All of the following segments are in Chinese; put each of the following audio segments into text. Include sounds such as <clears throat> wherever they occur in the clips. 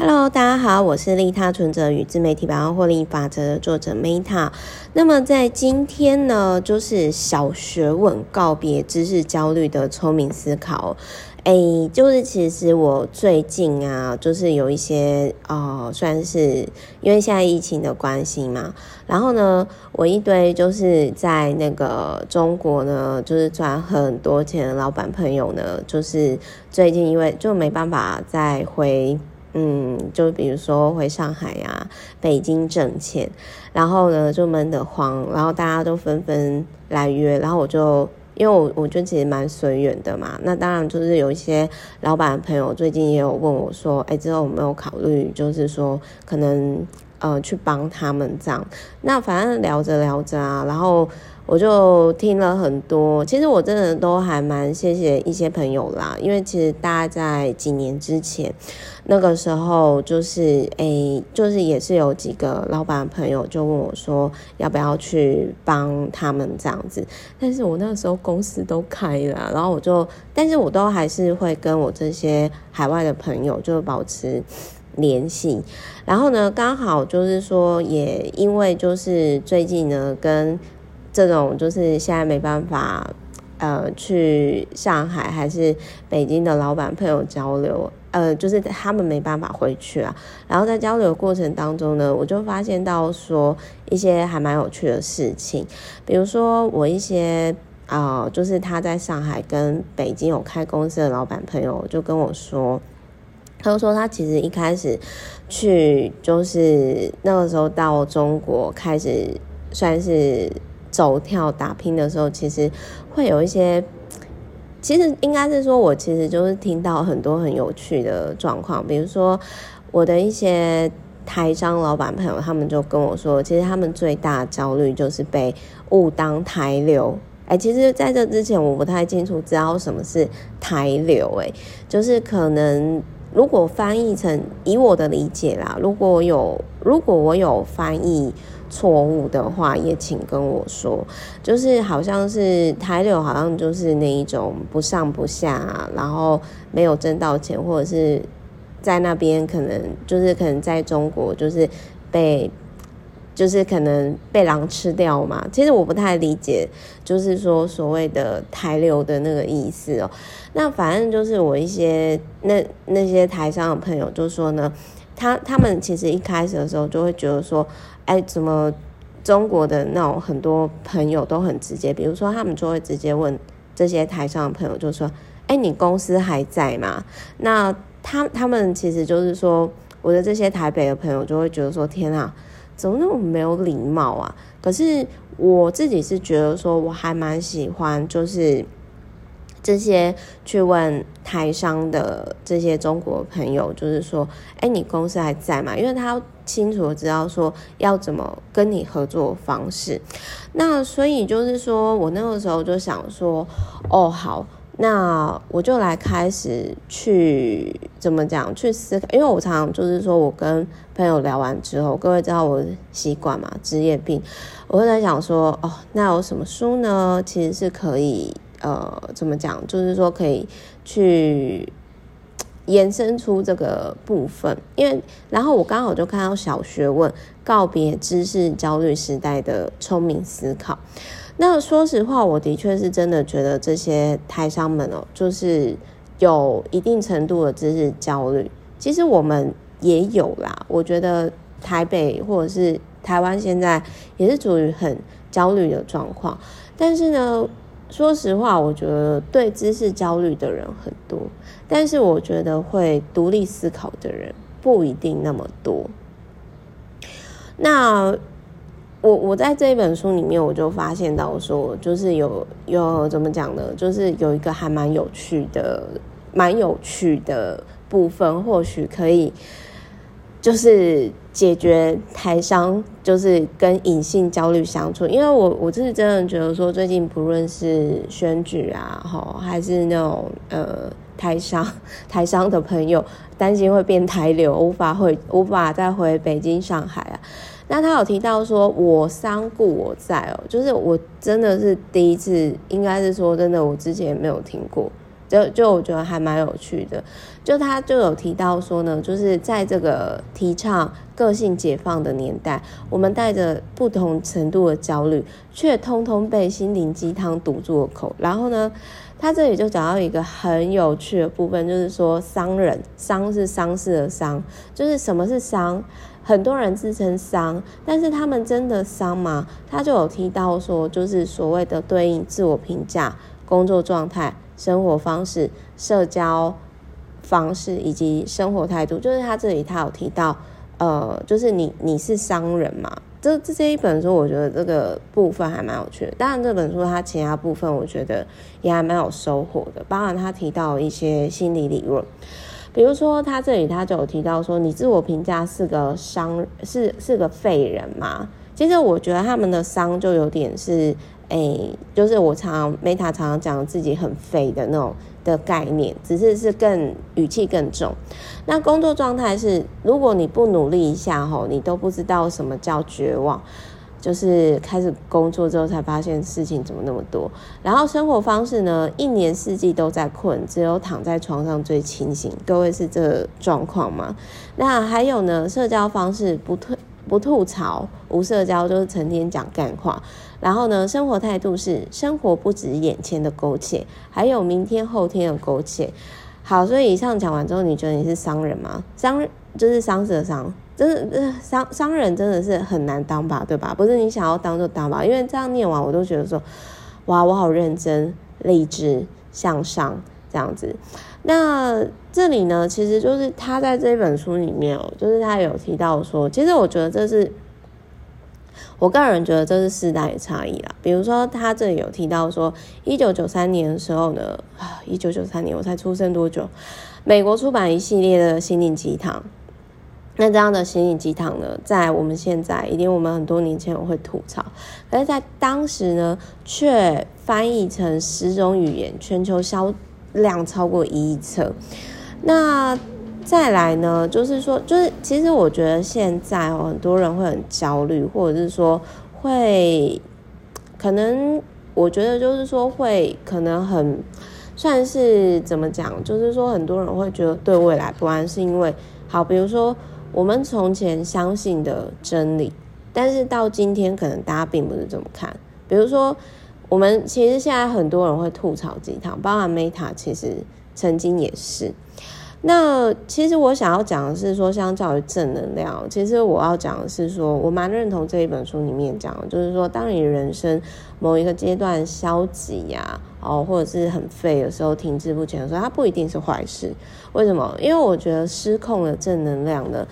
Hello，大家好，我是利他存折与自媒体百万获利法则的作者 Meta。那么在今天呢，就是小学问告别知识焦虑的聪明思考。诶，就是其实我最近啊，就是有一些呃，算是因为现在疫情的关系嘛，然后呢，我一堆就是在那个中国呢，就是赚很多钱的老板朋友呢，就是最近因为就没办法再回。嗯，就比如说回上海呀、北京挣钱，然后呢就闷得慌，然后大家都纷纷来约，然后我就因为我我觉得其实蛮随缘的嘛，那当然就是有一些老板的朋友最近也有问我说，哎，之后有没有考虑，就是说可能呃去帮他们这样，那反正聊着聊着啊，然后。我就听了很多，其实我真的都还蛮谢谢一些朋友啦，因为其实大概在几年之前，那个时候就是诶、就是也是有几个老板朋友就问我说，要不要去帮他们这样子，但是我那个时候公司都开了，然后我就，但是我都还是会跟我这些海外的朋友就保持联系，然后呢，刚好就是说，也因为就是最近呢跟。这种就是现在没办法，呃，去上海还是北京的老板朋友交流，呃，就是他们没办法回去啊。然后在交流过程当中呢，我就发现到说一些还蛮有趣的事情，比如说我一些啊、就是他在上海跟北京有开公司的老板朋友就跟我说，他就说他其实一开始去就是那个时候到中国开始算是。走跳打拼的时候，其实会有一些，其实应该是说，我其实就是听到很多很有趣的状况，比如说我的一些台商老板朋友，他们就跟我说，其实他们最大焦虑就是被误当台流。哎，其实在这之前，我不太清楚知道什么是台流，哎，就是可能如果翻译成以我的理解啦，如果有如果我有翻译。错误的话也请跟我说，就是好像是台流，好像就是那一种不上不下，然后没有挣到钱，或者是在那边可能就是可能在中国就是被就是可能被狼吃掉嘛。其实我不太理解，就是说所谓的台流的那个意思哦。那反正就是我一些那那些台商的朋友就说呢，他他们其实一开始的时候就会觉得说。哎，怎么中国的那种很多朋友都很直接，比如说他们就会直接问这些台上的朋友，就说：“哎，你公司还在吗？”那他他们其实就是说，我的这些台北的朋友就会觉得说：“天啊，怎么那么没有礼貌啊？”可是我自己是觉得说，我还蛮喜欢，就是。这些去问台商的这些中国朋友，就是说，哎，你公司还在吗？因为他清楚知道说要怎么跟你合作方式。那所以就是说我那个时候就想说，哦，好，那我就来开始去怎么讲去思考，因为我常常就是说我跟朋友聊完之后，各位知道我的习惯嘛，职业病，我会在想说，哦，那有什么书呢？其实是可以。呃，怎么讲？就是说可以去延伸出这个部分，因为然后我刚好就看到小学问告别知识焦虑时代的聪明思考。那说实话，我的确是真的觉得这些台商们哦，就是有一定程度的知识焦虑。其实我们也有啦，我觉得台北或者是台湾现在也是处于很焦虑的状况，但是呢。说实话，我觉得对知识焦虑的人很多，但是我觉得会独立思考的人不一定那么多。那我我在这一本书里面，我就发现到说，就是有有怎么讲呢？就是有一个还蛮有趣的、蛮有趣的部分，或许可以。就是解决台商就是跟隐性焦虑相处，因为我我就是真的觉得说，最近不论是选举啊，吼，还是那种呃台商 <laughs> 台商的朋友担心会变台流，无法回无法再回北京上海啊。那他有提到说，我商故我在哦，就是我真的是第一次，应该是说真的，我之前没有听过就就我觉得还蛮有趣的。就他就有提到说呢，就是在这个提倡个性解放的年代，我们带着不同程度的焦虑，却通通被心灵鸡汤堵住了口。然后呢，他这里就讲到一个很有趣的部分，就是说商人，商是商事的商，就是什么是商？很多人自称商，但是他们真的商吗？他就有提到说，就是所谓的对应自我评价、工作状态、生活方式、社交。方式以及生活态度，就是他这里他有提到，呃，就是你你是商人嘛？这这这一本书，我觉得这个部分还蛮有趣的。当然，这本书它其他部分，我觉得也还蛮有收获的。包含他提到一些心理理论，比如说他这里他就有提到说，你自我评价是个商是是个废人嘛？其实我觉得他们的商就有点是，哎、欸，就是我常常 Meta 常常讲自己很肥的那种。的概念，只是是更语气更重。那工作状态是，如果你不努力一下吼，你都不知道什么叫绝望。就是开始工作之后才发现事情怎么那么多。然后生活方式呢，一年四季都在困，只有躺在床上最清醒。各位是这状况吗？那还有呢，社交方式不退。不吐槽，无社交，就是成天讲干话。然后呢，生活态度是生活不止眼前的苟且，还有明天后天的苟且。好，所以以上讲完之后，你觉得你是商人吗？商就是丧事的丧，就是商商人真的是很难当吧，对吧？不是你想要当就当吧，因为这样念完，我都觉得说，哇，我好认真、励志、向上这样子。那这里呢，其实就是他在这本书里面哦，就是他有提到说，其实我觉得这是我个人觉得这是世代的差异啦。比如说他这里有提到说，一九九三年的时候呢，啊，一九九三年我才出生多久，美国出版一系列的心灵鸡汤。那这样的心灵鸡汤呢，在我们现在一定我们很多年前我会吐槽，可是在当时呢，却翻译成十种语言，全球销。量超过一亿册，那再来呢？就是说，就是其实我觉得现在哦，很多人会很焦虑，或者是说会可能，我觉得就是说会可能很算是怎么讲？就是说很多人会觉得对未来不安，是因为好，比如说我们从前相信的真理，但是到今天可能大家并不是这么看，比如说。我们其实现在很多人会吐槽鸡汤，包含 Meta 其实曾经也是。那其实我想要讲的是说，相较于正能量，其实我要讲的是说，我蛮认同这一本书里面讲的，就是说，当你人生某一个阶段消极呀，哦，或者是很废的时候，停滞不前的时候，它不一定是坏事。为什么？因为我觉得失控的正能量呢，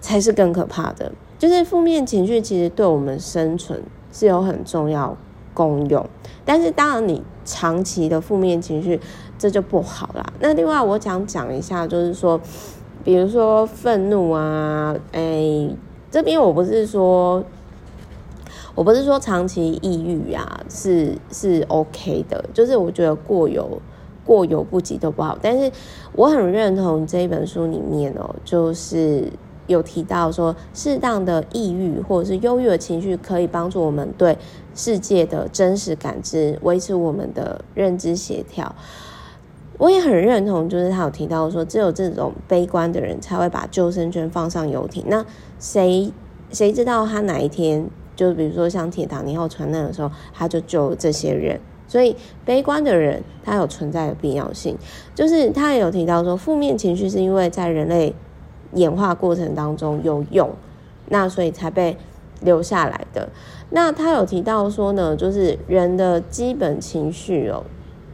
才是更可怕的。就是负面情绪其实对我们生存是有很重要共用，但是当然你长期的负面情绪，这就不好啦。那另外我想讲一下，就是说，比如说愤怒啊，哎、欸，这边我不是说，我不是说长期抑郁啊，是是 OK 的，就是我觉得过犹过犹不及都不好。但是我很认同这一本书里面哦，就是。有提到说，适当的抑郁或者是忧郁的情绪可以帮助我们对世界的真实感知，维持我们的认知协调。我也很认同，就是他有提到说，只有这种悲观的人才会把救生圈放上游艇。那谁谁知道他哪一天，就比如说像铁达尼号船难的时候，他就救这些人。所以悲观的人他有存在的必要性。就是他也有提到说，负面情绪是因为在人类。演化过程当中有用，那所以才被留下来的。那他有提到说呢，就是人的基本情绪哦，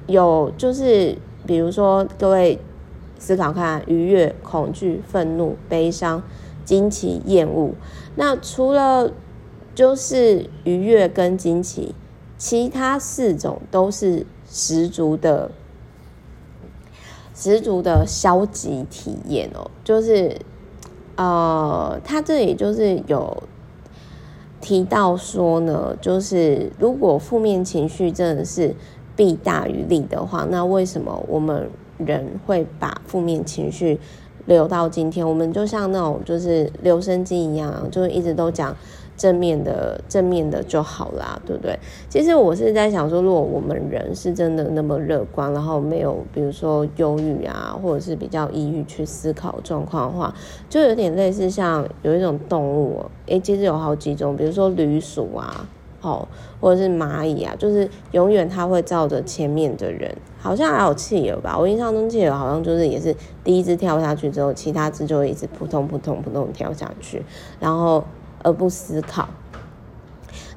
有就是比如说各位思考看，愉悦、恐惧、愤怒、悲伤、惊奇、厌恶。那除了就是愉悦跟惊奇，其他四种都是十足的。十足的消极体验哦，就是，呃，他这里就是有提到说呢，就是如果负面情绪真的是弊大于利的话，那为什么我们人会把负面情绪留到今天？我们就像那种就是留声机一样，就是一直都讲正面的正面的就好啦，对不对？其实我是在想说，如果我们人是真的那么乐观，然后没有比如说忧郁啊，或者是比较抑郁去思考状况的话，就有点类似像有一种动物，诶，其实有好几种，比如说驴鼠啊，好，或者是蚂蚁啊，就是永远它会照着前面的人，好像还有企鹅吧，我印象中企鹅好像就是也是第一只跳下去之后，其他只就会一直扑通扑通扑通跳下去，然后。而不思考，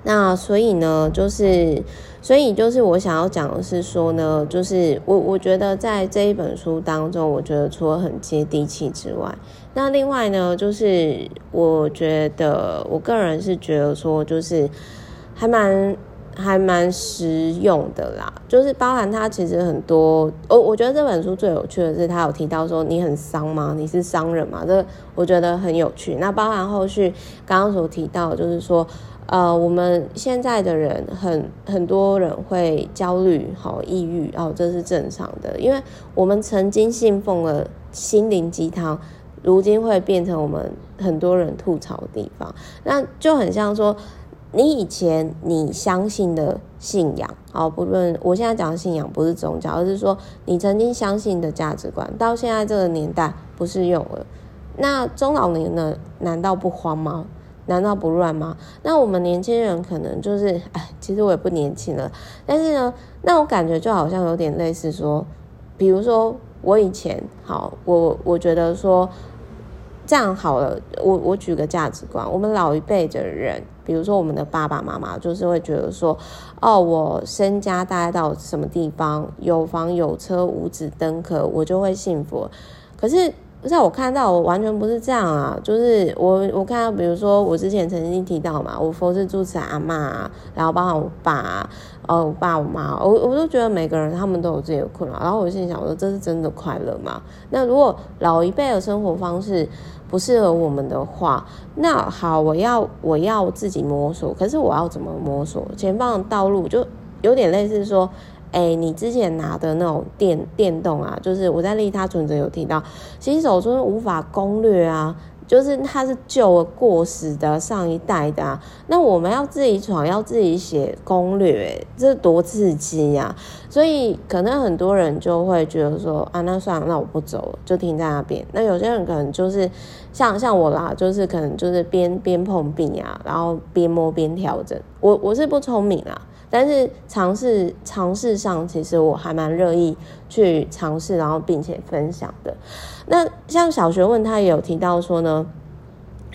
那所以呢，就是，所以就是我想要讲的是说呢，就是我我觉得在这一本书当中，我觉得除了很接地气之外，那另外呢，就是我觉得我个人是觉得说，就是还蛮。还蛮实用的啦，就是包含它其实很多，我我觉得这本书最有趣的是，它有提到说你很商吗？你是商人吗？这我觉得很有趣。那包含后续刚刚所提到，就是说，呃，我们现在的人很很多人会焦虑、好抑郁哦，这是正常的，因为我们曾经信奉了心灵鸡汤，如今会变成我们很多人吐槽的地方，那就很像说。你以前你相信的信仰，好，不论我现在讲的信仰不是宗教，而是说你曾经相信的价值观，到现在这个年代不适用了。那中老年呢？难道不慌吗？难道不乱吗？那我们年轻人可能就是，哎，<laughs> 其实我也不年轻了，但是呢，那我感觉就好像有点类似说，比如说我以前，好，我我觉得说。这样好了，我我举个价值观，我们老一辈的人，比如说我们的爸爸妈妈，就是会觉得说，哦，我身家大概到什么地方，有房有车，五子登科，我就会幸福。可是。在我看到，我完全不是这样啊！就是我我看到，比如说我之前曾经提到嘛，我佛是住持阿妈，然后包括我爸，呃，我爸我妈，我我都觉得每个人他们都有自己的困扰。然后我心里想说，这是真的快乐吗？那如果老一辈的生活方式不适合我们的话，那好，我要我要自己摸索。可是我要怎么摸索？前方的道路就有点类似说。哎、你之前拿的那种电电动啊，就是我在利他存折有提到，新手村无法攻略啊，就是它是旧的过时的上一代的啊，那我们要自己闯，要自己写攻略，这多刺激呀！所以可能很多人就会觉得说啊，那算了，那我不走了，就停在那边。那有些人可能就是像像我啦，就是可能就是边边碰壁啊，然后边摸边调整。我我是不聪明啦。但是尝试尝试上，其实我还蛮乐意去尝试，然后并且分享的。那像小学问，他也有提到说呢，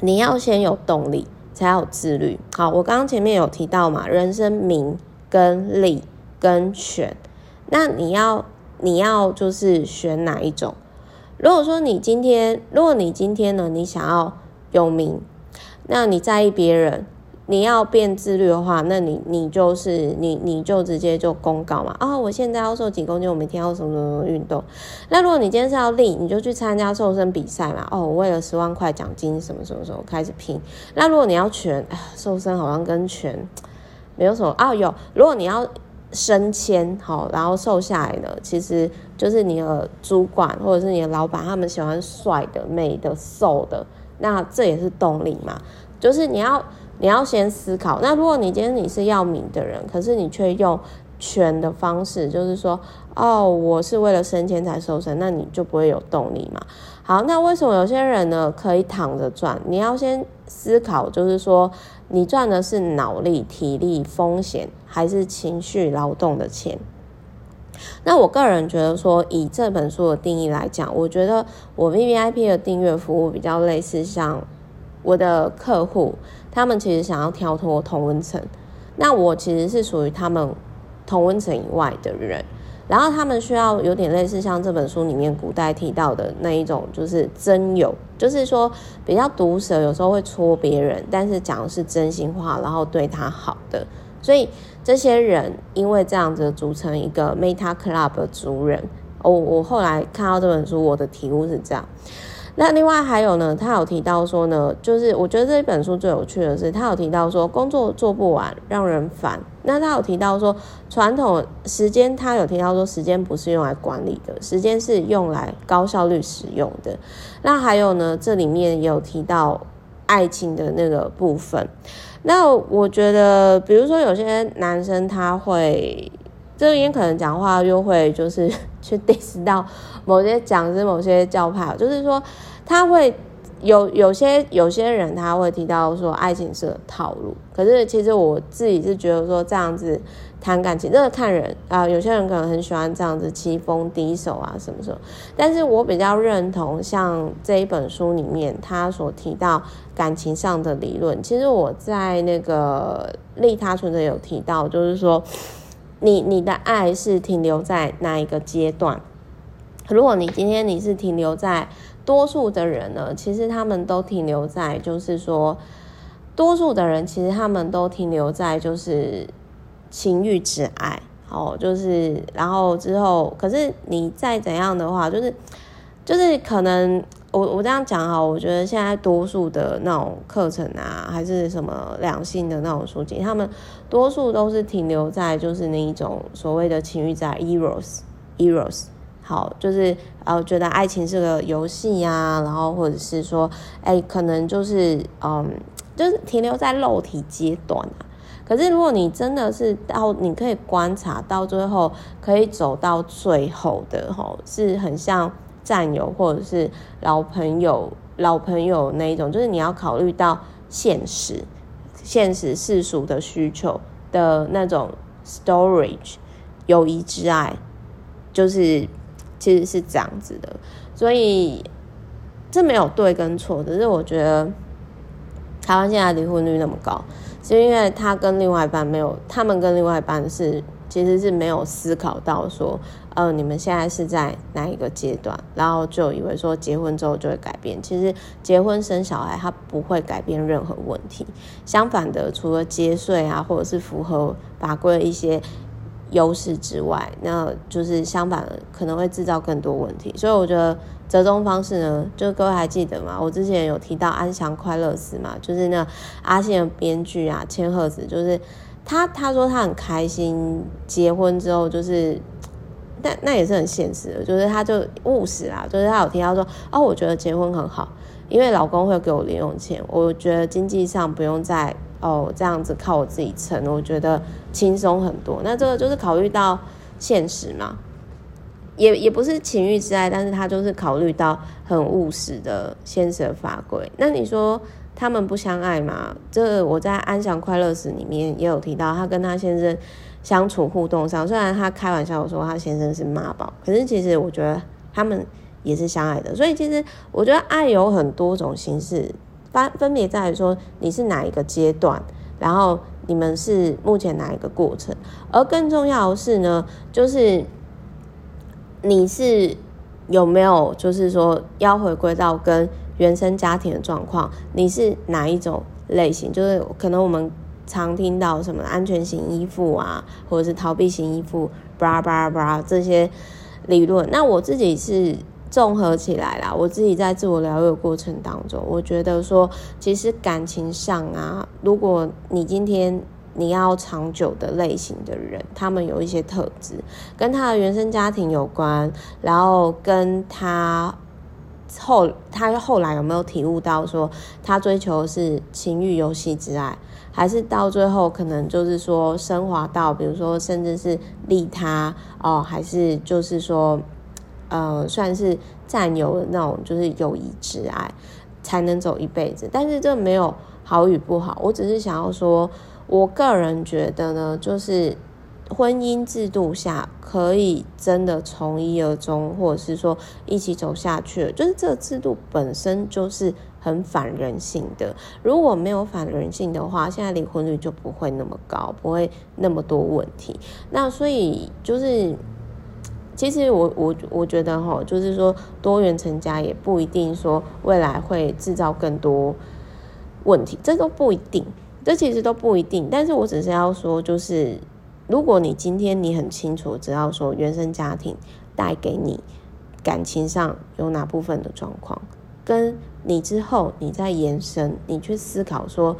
你要先有动力，才有自律。好，我刚刚前面有提到嘛，人生名跟利跟权，那你要你要就是选哪一种？如果说你今天，如果你今天呢，你想要有名，那你在意别人。你要变自律的话，那你你就是你你就直接就公告嘛啊、我现在要瘦几公斤，我每天要什么什么运动。那如果你今天是要立，你就去参加瘦身比赛嘛哦！我为了十万块奖金，什么什么什么开始拼。那如果你要全，瘦身好像跟全没有什么啊、有，如果你要升迁好，然后瘦下来的，其实就是你的主管或者是你的老板，他们喜欢帅的、美的、瘦的，那这也是动力嘛。就是你要。你要先思考，那如果你今天你是要名的人，可是你却用权的方式，就是说，哦，我是为了升迁才瘦身，那你就不会有动力嘛。好，那为什么有些人呢可以躺着赚？你要先思考，就是说，你赚的是脑力、体力、风险，还是情绪劳动的钱？那我个人觉得说，以这本书的定义来讲，我觉得我 VVIP 的订阅服务比较类似像我的客户。他们其实想要跳脱同温层，那我其实是属于他们同温层以外的人，然后他们需要有点类似像这本书里面古代提到的那一种，就是真友，就是说比较毒舌，有时候会戳别人，但是讲的是真心话，然后对他好的，所以这些人因为这样子组成一个 Meta Club 的族人，我我后来看到这本书，我的体悟是这样。那另外还有呢，他有提到说呢，就是我觉得这一本书最有趣的是，他有提到说工作做不完，让人烦。那他有提到说，传统时间，他有提到说，时间不是用来管理的，时间是用来高效率使用的。那还有呢，这里面也有提到，爱情的那个部分。那我觉得，比如说有些男生他会，这边可能讲话又会就是 <laughs> 去 diss 到某些讲师、某些教派，就是说他会。有有些有些人他会提到说爱情是套路，可是其实我自己是觉得说这样子谈感情，这个看人啊、有些人可能很喜欢这样子棋逢敌手啊什么什么，但是我比较认同像这一本书里面他所提到感情上的理论，其实我在那个利他存折有提到，就是说你你的爱是停留在哪一个阶段？如果你今天你是停留在。多数的人呢，其实他们都停留在，就是说，多数的人其实他们都停留在就是情欲之爱，哦，就是然后之后，可是你再怎样的话，就是就是可能我我这样讲哈，我觉得现在多数的那种课程啊，还是什么两性的那种书籍，他们多数都是停留在就是那一种所谓的情欲在 eros eros。好，就是呃，觉得爱情是个游戏呀，然后或者是说，哎，可能就是嗯，就是停留在肉体阶段啊。可是如果你真的是到，你可以观察到最后，可以走到最后的吼，是很像战友或者是老朋友、老朋友那一种，就是你要考虑到现实、现实世俗的需求的那种 storage 友谊之爱，就是。其实是这样子的，所以这没有对跟错，只是我觉得台湾现在离婚率那么高，是因为他跟另外一半没有，他们跟另外一半是其实是没有思考到说，呃，你们现在是在哪一个阶段，然后就以为说结婚之后就会改变。其实结婚生小孩，他不会改变任何问题，相反的，除了节税啊，或者是符合法规的一些。优势之外，那就是相反，可能会制造更多问题。所以我觉得折中方式呢，就各位还记得吗？我之前有提到安详快乐死嘛，就是那阿信的编剧啊，千鹤子，就是他他说他很开心结婚之后，就是但那也是很现实的，就是他就务实啦，就是他有提到说哦，我觉得结婚很好，因为老公会给我零用钱，我觉得经济上不用再。哦，这样子靠我自己撑，我觉得轻松很多。那这个就是考虑到现实嘛，也也不是情欲之爱，但是他就是考虑到很务实的现实法规。那你说他们不相爱嘛？这我在《安详快乐死》里面也有提到，他跟他先生相处互动上，虽然他开玩笑说他先生是妈宝，可是其实我觉得他们也是相爱的。所以其实我觉得爱有很多种形式。分分别在于说你是哪一个阶段，然后你们是目前哪一个过程，而更重要的是呢，就是你是有没有就是说要回归到跟原生家庭的状况，你是哪一种类型？就是可能我们常听到什么安全型依附啊，或者是逃避型依附，巴拉巴拉巴拉这些理论。那我自己是。综合起来啦，我自己在自我疗愈的过程当中，我觉得说，其实感情上啊，如果你今天你要长久的类型的人，他们有一些特质，跟他的原生家庭有关，然后跟他后他后来有没有体悟到说，他追求的是情欲游戏之爱，还是到最后可能就是说升华到，比如说甚至是利他哦，还是就是说。呃，算是占有的那种，就是友谊之爱，才能走一辈子。但是这没有好与不好，我只是想要说，我个人觉得呢，就是婚姻制度下可以真的从一而终，或者是说一起走下去，就是这个制度本身就是很反人性的。如果没有反人性的话，现在离婚率就不会那么高，不会那么多问题。那所以就是。其实我我我觉得哈，就是说多元成家也不一定说未来会制造更多问题，这都不一定，这其实都不一定。但是我只是要说，就是如果你今天你很清楚知道说原生家庭带给你感情上有哪部分的状况，跟你之后你再延伸，你去思考说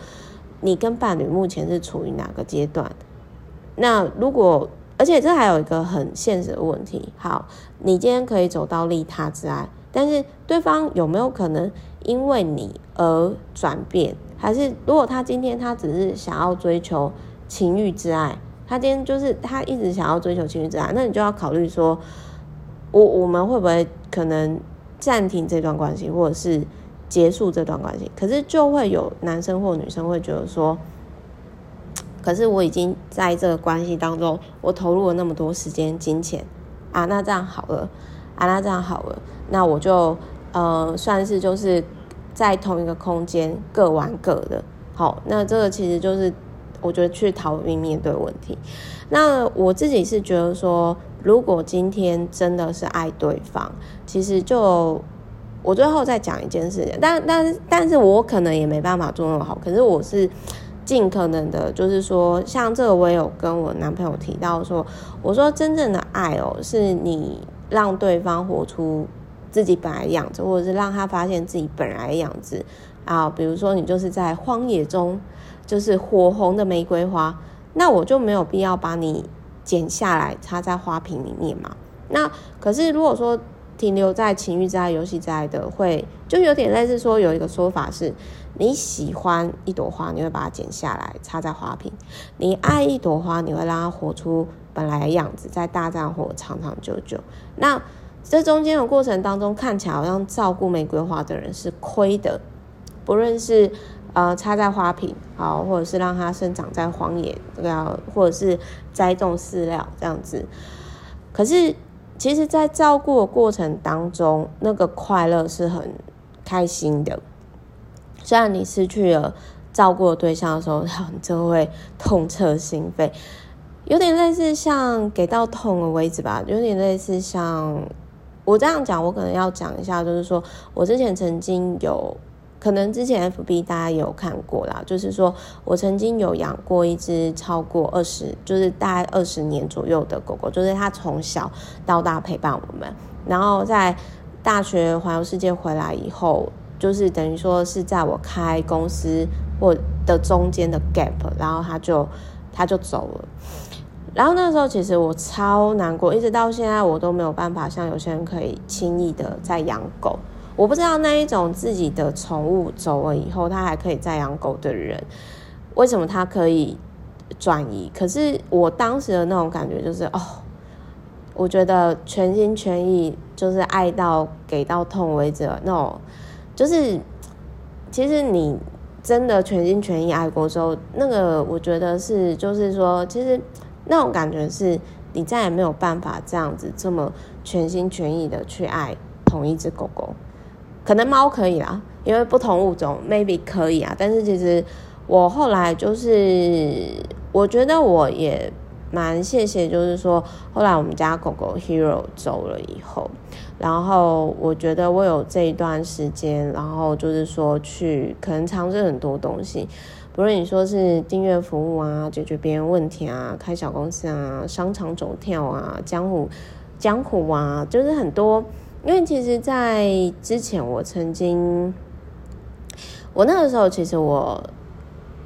你跟伴侣目前是处于哪个阶段，那如果。而且这还有一个很现实的问题，好，你今天可以走到利他之爱，但是对方有没有可能因为你而转变，还是如果他今天他只是想要追求情欲之爱，他今天就是他一直想要追求情欲之爱，那你就要考虑说，我我们会不会可能暂停这段关系，或者是结束这段关系？可是就会有男生或女生会觉得说，<tsk> 可是我已经在这个关系当中，我投入了那么多时间、金钱啊，那这样好了，啊，那这样好了，那我就呃算是就是在同一个空间各玩各的。好，那这个其实就是我觉得去逃避面对问题。那我自己是觉得说，如果今天真的是爱对方，其实就我最后再讲一件事情，但但但是我可能也没办法做那么好，可是我是。尽可能的，就是说，像这个，我也有跟我男朋友提到说，我说真正的爱哦，是你让对方活出自己本来的样子，或者是让他发现自己本来的样子啊。比如说，你就是在荒野中，就是火红的玫瑰花，那我就没有必要把你剪下来插在花瓶里面嘛。那可是如果说停留在情欲之爱、游戏之爱的，会就有点类似说，有一个说法是。你喜欢一朵花，你会把它剪下来插在花瓶；你爱一朵花，你会让它活出本来的样子，在大自然活长长久久。那这中间的过程当中，看起来好像照顾玫瑰花的人是亏的，不论是呃插在花瓶好，或者是让它生长在荒野，这个或者是栽种饲料这样子。可是，其实，在照顾的过程当中，那个快乐是很开心的。虽然你失去了照顾的对象的时候，<laughs> 你就会痛彻心扉，有点类似像给到痛的位置吧，有点类似像我这样讲，我可能要讲一下，就是说我之前曾经有，可能之前 FB 大家有看过啦，就是说我曾经有养过一只超过二十，就是大概二十年左右的狗狗，就是它从小到大陪伴我们，然后在大学环游世界回来以后。就是等于说是在我开公司或的中间的 gap，然后它就它就走了，然后那时候其实我超难过，一直到现在我都没有办法像有些人可以轻易的再养狗。我不知道那一种自己的宠物走了以后，他还可以再养狗的人，为什么他可以转移？可是我当时的那种感觉就是哦，我觉得全心全意就是爱到给到痛为止那种。就是，其实你真的全心全意爱过之后，那个我觉得是，就是说，其实那种感觉是你再也没有办法这样子这么全心全意的去爱同一只狗狗。可能猫可以啦，因为不同物种 maybe 可以啊。但是其实我后来就是，我觉得我也。蛮谢谢，就是说，后来我们家狗狗 Hero 走了以后，然后我觉得我有这一段时间，然后就是说去可能尝试很多东西，不论你说是订阅服务啊，解决别人问题啊，开小公司啊，商场走跳啊，江湖江湖啊，就是很多。因为其实，在之前我曾经，我那个时候其实我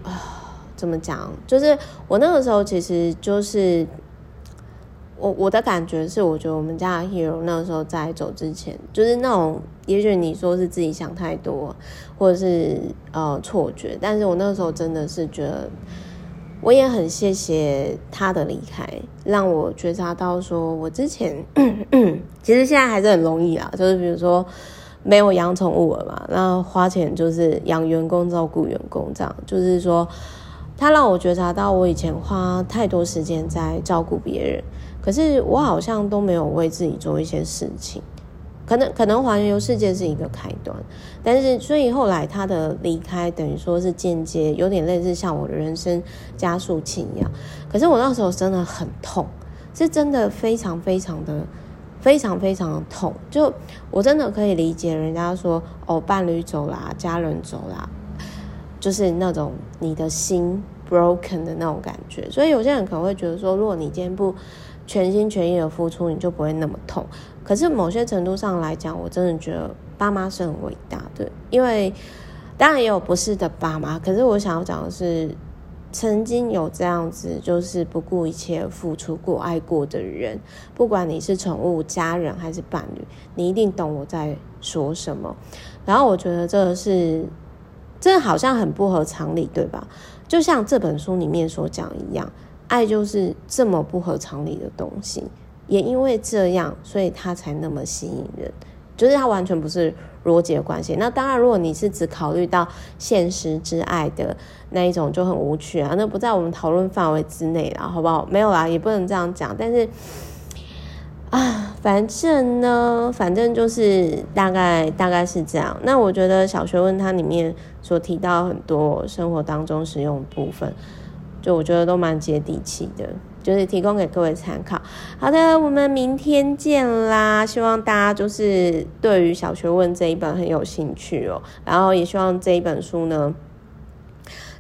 啊。怎么讲？就是我那个时候，其实就是我我的感觉是，我觉得我们家的 Hero 那个时候在走之前，就是那种，也许你说是自己想太多，或者是呃错觉，但是我那个时候真的是觉得，我也很谢谢他的离开，让我觉察到说，我之前 <clears throat> 其实现在还是很容易啊，就是比如说没有养宠物了嘛，那花钱就是养员工、照顾员工这样，就是说。他让我觉察到，我以前花太多时间在照顾别人，可是我好像都没有为自己做一些事情。可能可能环游世界是一个开端，但是所以后来他的离开，等于说是间接，有点类似像我的人生加速器一样。可是我那时候真的很痛，是真的非常非常的非常非常的痛。就我真的可以理解人家说哦，伴侣走啦，家人走啦。就是那种你的心 broken 的那种感觉，所以有些人可能会觉得说，如果你今天不全心全意的付出，你就不会那么痛。可是某些程度上来讲，我真的觉得爸妈是很伟大的，因为当然也有不是的爸妈。可是我想要讲的是，曾经有这样子，就是不顾一切付出过、爱过的人，不管你是宠物、家人还是伴侣，你一定懂我在说什么。然后我觉得这个是，这好像很不合常理，对吧？就像这本书里面所讲一样，爱就是这么不合常理的东西，也因为这样，所以它才那么吸引人。就是它完全不是逻辑的关系。那当然，如果你是只考虑到现实之爱的那一种，就很无趣啊，那不在我们讨论范围之内了，好不好？没有啦，也不能这样讲。但是啊，反正呢，反正就是大概大概是这样。那我觉得小学问它里面所提到很多生活当中实用部分，就我觉得都蛮接地气的。就是提供给各位参考。好的，我们明天见啦！希望大家就是对于小学问这一本很有兴趣哦，然后也希望这一本书呢，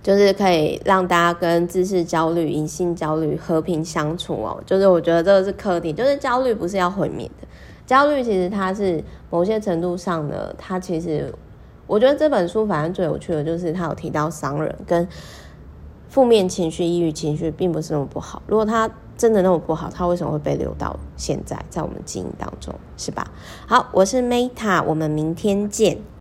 就是可以让大家跟知识焦虑、隐性焦虑和平相处哦。就是我觉得这个是课题，就是焦虑不是要毁灭的，焦虑其实它是某些程度上的，它其实我觉得这本书反正最有趣的就是它有提到商人跟。负面情绪、抑郁情绪并不是那么不好。如果它真的那么不好，它为什么会被留到现在，在我们经营当中，是吧？好，我是 Meta，我们明天见。